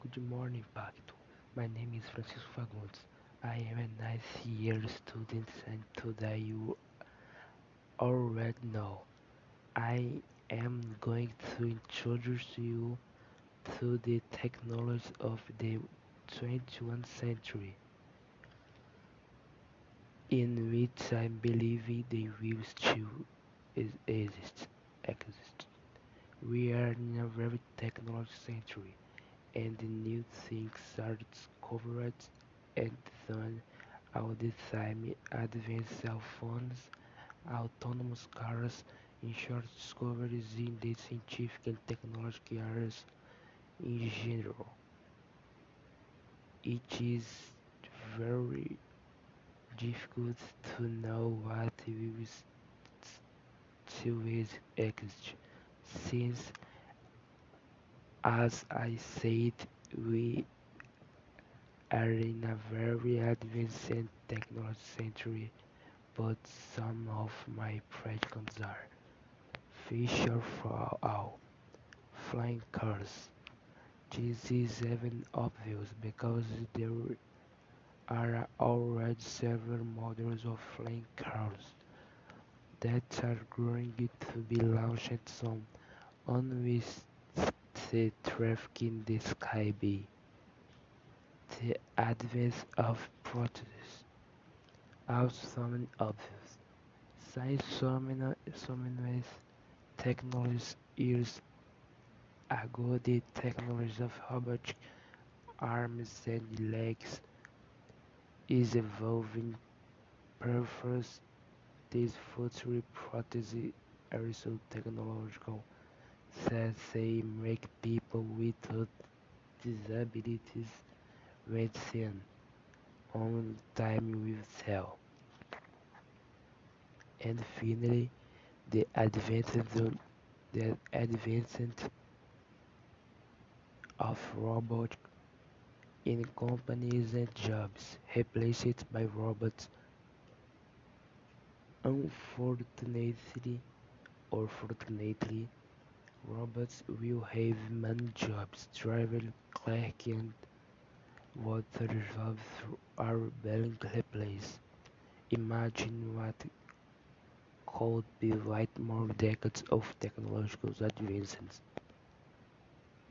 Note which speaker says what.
Speaker 1: Good morning, Pacto. My name is Francisco Fagundes. I am a ninth year student and today you already know I am going to introduce you to the technology of the 21st century in which I believe they will still exist. exist. We are in a very technology century and new things are discovered and done all the time. Advanced cell phones, autonomous cars, in short discoveries in the scientific and technological areas in general. It is very difficult to know what will still exist since as I said we are in a very advanced technology century, but some of my predictions are feature for all flying cars. This is even obvious because there are already several models of flying cars that are going to be launched soon, on which the traffic in the sky be. The advance of prosthetics also some obvious. So many technologies years ago, the technology of robotic arms and legs is evolving. Perhaps these future prostheses are so technological they make people without disabilities medicine on time will tell. And finally, the advancement the advancement of robots in companies and jobs replaced by robots. Unfortunately or fortunately, robots will have many jobs, driver, clerk and water jobs are being replaced. Imagine what could be like more decades of technological advances.